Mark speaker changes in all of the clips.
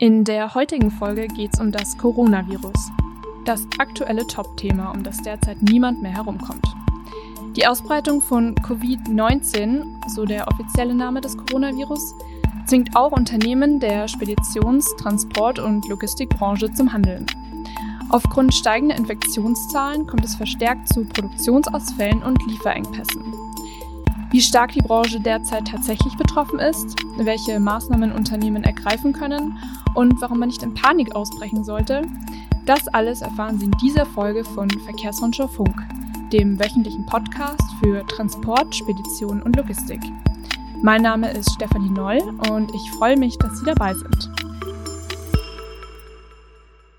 Speaker 1: In der heutigen Folge geht es um das Coronavirus. Das aktuelle Top-Thema, um das derzeit niemand mehr herumkommt. Die Ausbreitung von Covid-19, so der offizielle Name des Coronavirus, zwingt auch Unternehmen der Speditions-, Transport- und Logistikbranche zum Handeln. Aufgrund steigender Infektionszahlen kommt es verstärkt zu Produktionsausfällen und Lieferengpässen. Wie stark die Branche derzeit tatsächlich betroffen ist, welche Maßnahmen Unternehmen ergreifen können und warum man nicht in Panik ausbrechen sollte, das alles erfahren Sie in dieser Folge von Verkehrsrundschau Funk, dem wöchentlichen Podcast für Transport, Spedition und Logistik. Mein Name ist Stefanie Noll und ich freue mich, dass Sie dabei sind.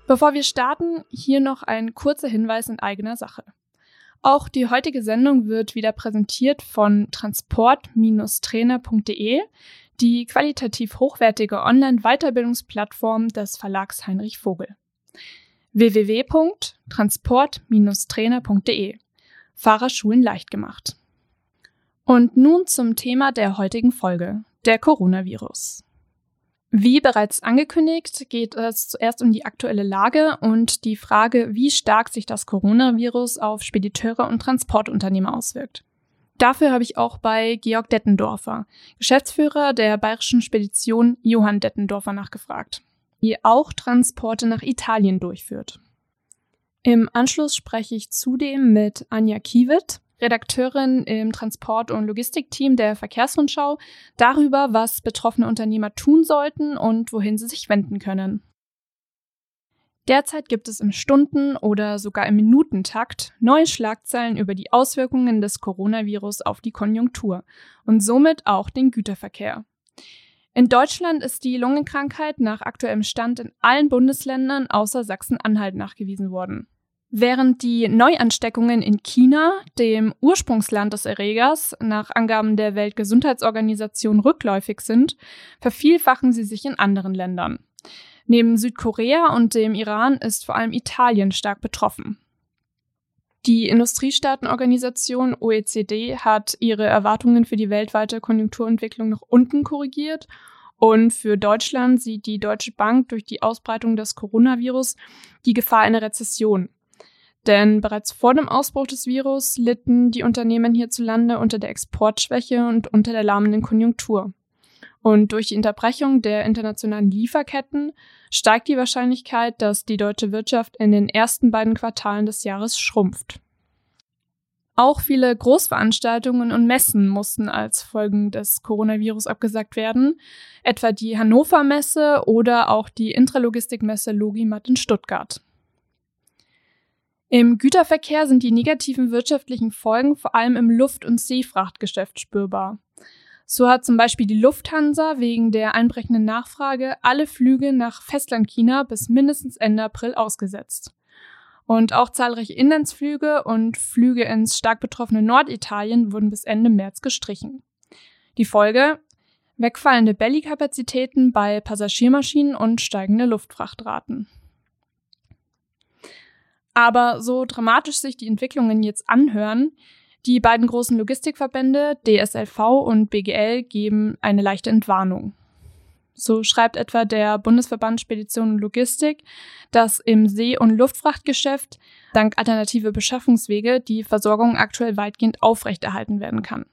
Speaker 1: Bevor wir starten, hier noch ein kurzer Hinweis in eigener Sache. Auch die heutige Sendung wird wieder präsentiert von transport-trainer.de, die qualitativ hochwertige Online-Weiterbildungsplattform des Verlags Heinrich Vogel. www.transport-trainer.de Fahrerschulen leicht gemacht. Und nun zum Thema der heutigen Folge, der Coronavirus. Wie bereits angekündigt, geht es zuerst um die aktuelle Lage und die Frage, wie stark sich das Coronavirus auf Spediteure und Transportunternehmer auswirkt. Dafür habe ich auch bei Georg Dettendorfer, Geschäftsführer der bayerischen Spedition Johann Dettendorfer, nachgefragt, die auch Transporte nach Italien durchführt. Im Anschluss spreche ich zudem mit Anja Kiewit, Redakteurin im Transport- und Logistikteam der Verkehrsrundschau, darüber, was betroffene Unternehmer tun sollten und wohin sie sich wenden können. Derzeit gibt es im Stunden- oder sogar im Minutentakt neue Schlagzeilen über die Auswirkungen des Coronavirus auf die Konjunktur und somit auch den Güterverkehr. In Deutschland ist die Lungenkrankheit nach aktuellem Stand in allen Bundesländern außer Sachsen-Anhalt nachgewiesen worden. Während die Neuansteckungen in China, dem Ursprungsland des Erregers, nach Angaben der Weltgesundheitsorganisation rückläufig sind, vervielfachen sie sich in anderen Ländern. Neben Südkorea und dem Iran ist vor allem Italien stark betroffen. Die Industriestaatenorganisation OECD hat ihre Erwartungen für die weltweite Konjunkturentwicklung nach unten korrigiert und für Deutschland sieht die Deutsche Bank durch die Ausbreitung des Coronavirus die Gefahr einer Rezession. Denn bereits vor dem Ausbruch des Virus litten die Unternehmen hierzulande unter der Exportschwäche und unter der lahmenden Konjunktur. Und durch die Unterbrechung der internationalen Lieferketten steigt die Wahrscheinlichkeit, dass die deutsche Wirtschaft in den ersten beiden Quartalen des Jahres schrumpft. Auch viele Großveranstaltungen und Messen mussten als Folgen des Coronavirus abgesagt werden, etwa die Hannover Messe oder auch die Intralogistikmesse Logimat in Stuttgart. Im Güterverkehr sind die negativen wirtschaftlichen Folgen vor allem im Luft- und Seefrachtgeschäft spürbar. So hat zum Beispiel die Lufthansa wegen der einbrechenden Nachfrage alle Flüge nach Festlandchina bis mindestens Ende April ausgesetzt. Und auch zahlreiche Inlandsflüge und Flüge ins stark betroffene Norditalien wurden bis Ende März gestrichen. Die Folge? Wegfallende Belly-Kapazitäten bei Passagiermaschinen und steigende Luftfrachtraten. Aber so dramatisch sich die Entwicklungen jetzt anhören, die beiden großen Logistikverbände DSLV und BGL geben eine leichte Entwarnung. So schreibt etwa der Bundesverband Spedition und Logistik, dass im See- und Luftfrachtgeschäft dank alternative Beschaffungswege die Versorgung aktuell weitgehend aufrechterhalten werden kann.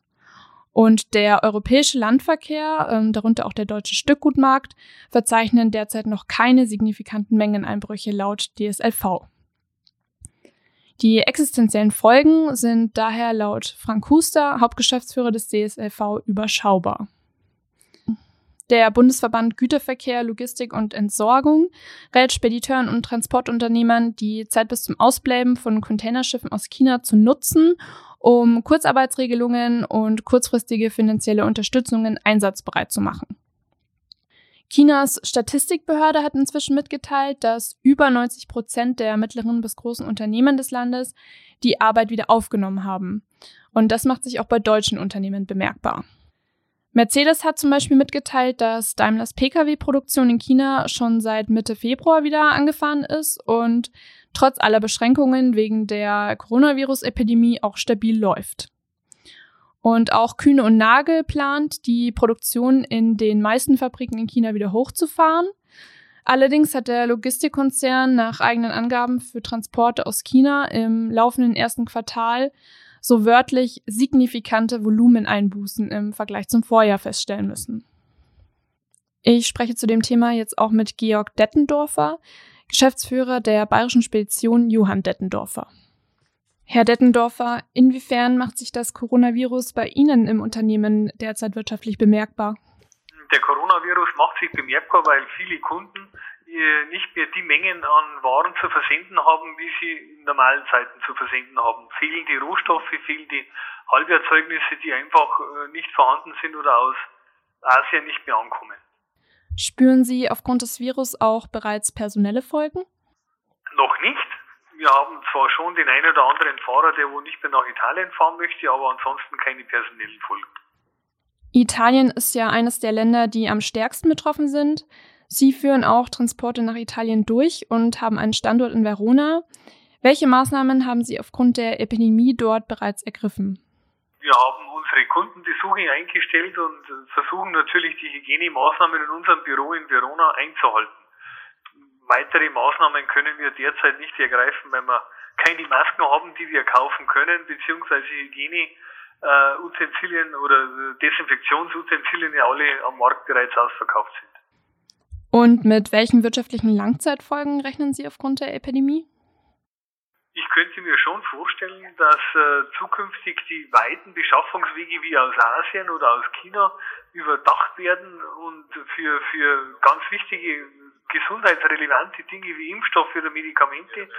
Speaker 1: Und der europäische Landverkehr, ähm, darunter auch der deutsche Stückgutmarkt, verzeichnen derzeit noch keine signifikanten Mengeneinbrüche laut DSLV. Die existenziellen Folgen sind daher laut Frank Huster, Hauptgeschäftsführer des DSLV, überschaubar. Der Bundesverband Güterverkehr, Logistik und Entsorgung rät Spediteuren und Transportunternehmern, die Zeit bis zum Ausbleiben von Containerschiffen aus China zu nutzen, um Kurzarbeitsregelungen und kurzfristige finanzielle Unterstützungen einsatzbereit zu machen. Chinas Statistikbehörde hat inzwischen mitgeteilt, dass über 90 Prozent der mittleren bis großen Unternehmen des Landes die Arbeit wieder aufgenommen haben. Und das macht sich auch bei deutschen Unternehmen bemerkbar. Mercedes hat zum Beispiel mitgeteilt, dass Daimlers Pkw-Produktion in China schon seit Mitte Februar wieder angefahren ist und trotz aller Beschränkungen wegen der Coronavirus-Epidemie auch stabil läuft. Und auch Kühne und Nagel plant, die Produktion in den meisten Fabriken in China wieder hochzufahren. Allerdings hat der Logistikkonzern nach eigenen Angaben für Transporte aus China im laufenden ersten Quartal so wörtlich signifikante Volumeneinbußen im Vergleich zum Vorjahr feststellen müssen. Ich spreche zu dem Thema jetzt auch mit Georg Dettendorfer, Geschäftsführer der Bayerischen Spedition Johann Dettendorfer. Herr Dettendorfer, inwiefern macht sich das Coronavirus bei Ihnen im Unternehmen derzeit wirtschaftlich bemerkbar?
Speaker 2: Der Coronavirus macht sich bemerkbar, weil viele Kunden äh, nicht mehr die Mengen an Waren zu versenden haben, wie sie in normalen Zeiten zu versenden haben. Fehlen die Rohstoffe, fehlen die Halberzeugnisse, die einfach äh, nicht vorhanden sind oder aus Asien nicht mehr ankommen.
Speaker 1: Spüren Sie aufgrund des Virus auch bereits personelle Folgen?
Speaker 2: Noch nicht. Wir haben zwar schon den einen oder anderen Fahrer, der wohl nicht mehr nach Italien fahren möchte, aber ansonsten keine personellen Folgen.
Speaker 1: Italien ist ja eines der Länder, die am stärksten betroffen sind. Sie führen auch Transporte nach Italien durch und haben einen Standort in Verona. Welche Maßnahmen haben Sie aufgrund der Epidemie dort bereits ergriffen?
Speaker 2: Wir haben unsere Kundenbesuche eingestellt und versuchen natürlich die Hygienemaßnahmen in unserem Büro in Verona einzuhalten. Weitere Maßnahmen können wir derzeit nicht ergreifen, weil wir keine Masken haben, die wir kaufen können, beziehungsweise Hygieneutensilien äh, oder Desinfektionsutensilien ja alle am Markt bereits ausverkauft sind.
Speaker 1: Und mit welchen wirtschaftlichen Langzeitfolgen rechnen Sie aufgrund der Epidemie?
Speaker 2: Ich könnte mir schon vorstellen, dass äh, zukünftig die weiten Beschaffungswege wie aus Asien oder aus China überdacht werden und für, für ganz wichtige gesundheitsrelevante Dinge wie Impfstoffe oder Medikamente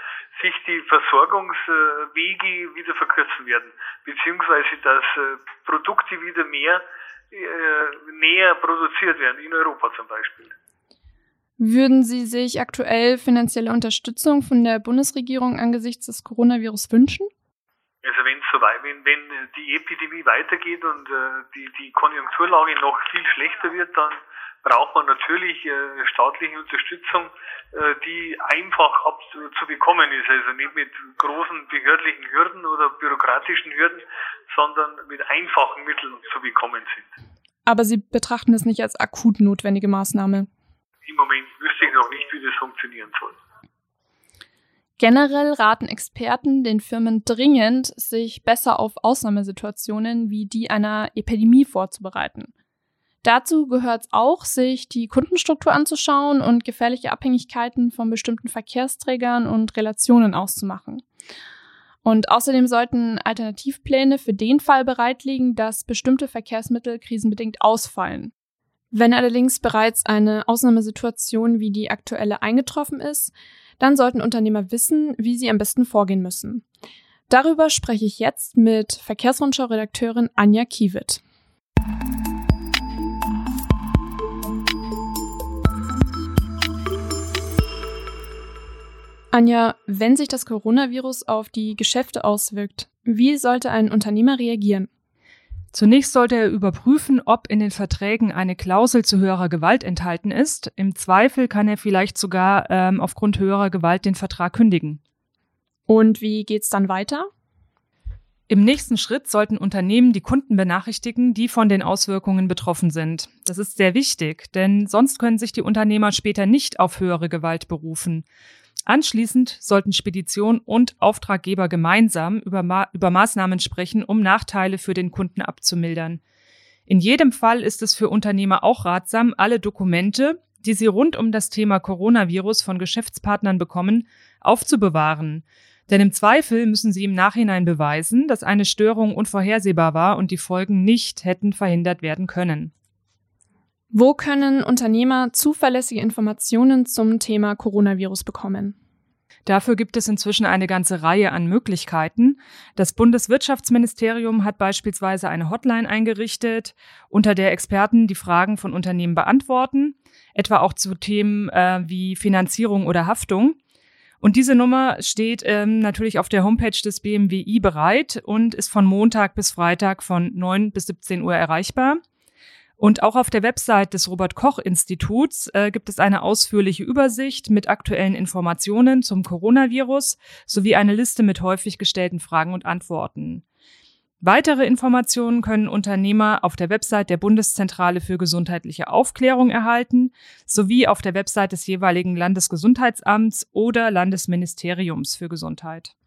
Speaker 2: sich die Versorgungswege wieder verkürzen werden, beziehungsweise dass äh, Produkte wieder mehr äh, näher produziert werden, in Europa zum Beispiel.
Speaker 1: Würden Sie sich aktuell finanzielle Unterstützung von der Bundesregierung angesichts des Coronavirus wünschen?
Speaker 2: Also wenn so wenn, wenn die Epidemie weitergeht und äh, die, die Konjunkturlage noch viel schlechter wird, dann braucht man natürlich äh, staatliche Unterstützung, äh, die einfach ab zu bekommen ist. Also nicht mit großen behördlichen Hürden oder bürokratischen Hürden, sondern mit einfachen Mitteln zu bekommen sind.
Speaker 1: Aber Sie betrachten es nicht als akut notwendige Maßnahme?
Speaker 2: im Moment wüsste ich noch nicht, wie das funktionieren soll.
Speaker 1: Generell raten Experten den Firmen dringend, sich besser auf Ausnahmesituationen wie die einer Epidemie vorzubereiten. Dazu gehört es auch, sich die Kundenstruktur anzuschauen und gefährliche Abhängigkeiten von bestimmten Verkehrsträgern und Relationen auszumachen. Und außerdem sollten Alternativpläne für den Fall bereitliegen, dass bestimmte Verkehrsmittel krisenbedingt ausfallen. Wenn allerdings bereits eine Ausnahmesituation wie die aktuelle eingetroffen ist, dann sollten Unternehmer wissen, wie sie am besten vorgehen müssen. Darüber spreche ich jetzt mit Verkehrsrundschau-Redakteurin Anja Kiewit. Anja, wenn sich das Coronavirus auf die Geschäfte auswirkt, wie sollte ein Unternehmer reagieren?
Speaker 3: Zunächst sollte er überprüfen, ob in den Verträgen eine Klausel zu höherer Gewalt enthalten ist. Im Zweifel kann er vielleicht sogar ähm, aufgrund höherer Gewalt den Vertrag kündigen.
Speaker 1: Und wie geht's dann weiter?
Speaker 3: Im nächsten Schritt sollten Unternehmen die Kunden benachrichtigen, die von den Auswirkungen betroffen sind. Das ist sehr wichtig, denn sonst können sich die Unternehmer später nicht auf höhere Gewalt berufen. Anschließend sollten Spedition und Auftraggeber gemeinsam über, Ma über Maßnahmen sprechen, um Nachteile für den Kunden abzumildern. In jedem Fall ist es für Unternehmer auch ratsam, alle Dokumente, die sie rund um das Thema Coronavirus von Geschäftspartnern bekommen, aufzubewahren. Denn im Zweifel müssen sie im Nachhinein beweisen, dass eine Störung unvorhersehbar war und die Folgen nicht hätten verhindert werden können.
Speaker 1: Wo können Unternehmer zuverlässige Informationen zum Thema Coronavirus bekommen?
Speaker 3: Dafür gibt es inzwischen eine ganze Reihe an Möglichkeiten. Das Bundeswirtschaftsministerium hat beispielsweise eine Hotline eingerichtet, unter der Experten die Fragen von Unternehmen beantworten, etwa auch zu Themen äh, wie Finanzierung oder Haftung. Und diese Nummer steht ähm, natürlich auf der Homepage des BMWI bereit und ist von Montag bis Freitag von 9 bis 17 Uhr erreichbar. Und auch auf der Website des Robert Koch Instituts äh, gibt es eine ausführliche Übersicht mit aktuellen Informationen zum Coronavirus sowie eine Liste mit häufig gestellten Fragen und Antworten. Weitere Informationen können Unternehmer auf der Website der Bundeszentrale für gesundheitliche Aufklärung erhalten, sowie auf der Website des jeweiligen Landesgesundheitsamts oder Landesministeriums für Gesundheit.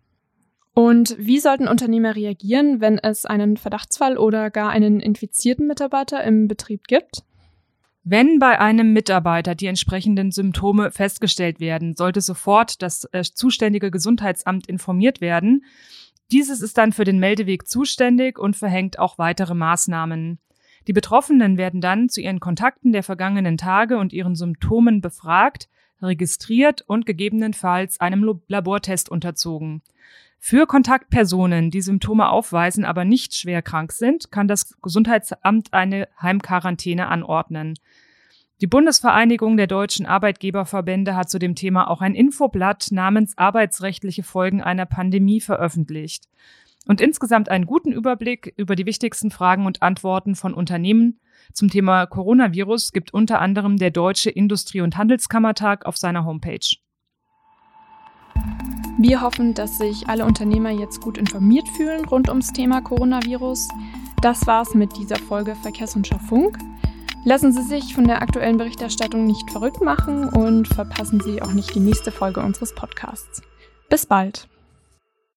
Speaker 1: Und wie sollten Unternehmer reagieren, wenn es einen Verdachtsfall oder gar einen infizierten Mitarbeiter im Betrieb gibt?
Speaker 3: Wenn bei einem Mitarbeiter die entsprechenden Symptome festgestellt werden, sollte sofort das äh, zuständige Gesundheitsamt informiert werden dieses ist dann für den Meldeweg zuständig und verhängt auch weitere Maßnahmen. Die Betroffenen werden dann zu ihren Kontakten der vergangenen Tage und ihren Symptomen befragt, registriert und gegebenenfalls einem Labortest unterzogen. Für Kontaktpersonen, die Symptome aufweisen, aber nicht schwer krank sind, kann das Gesundheitsamt eine Heimquarantäne anordnen. Die Bundesvereinigung der deutschen Arbeitgeberverbände hat zu dem Thema auch ein Infoblatt namens Arbeitsrechtliche Folgen einer Pandemie veröffentlicht und insgesamt einen guten Überblick über die wichtigsten Fragen und Antworten von Unternehmen zum Thema Coronavirus gibt unter anderem der Deutsche Industrie- und Handelskammertag auf seiner Homepage.
Speaker 1: Wir hoffen, dass sich alle Unternehmer jetzt gut informiert fühlen rund ums Thema Coronavirus. Das war's mit dieser Folge Verkehrsrundschau Funk. Lassen Sie sich von der aktuellen Berichterstattung nicht verrückt machen und verpassen Sie auch nicht die nächste Folge unseres Podcasts. Bis bald!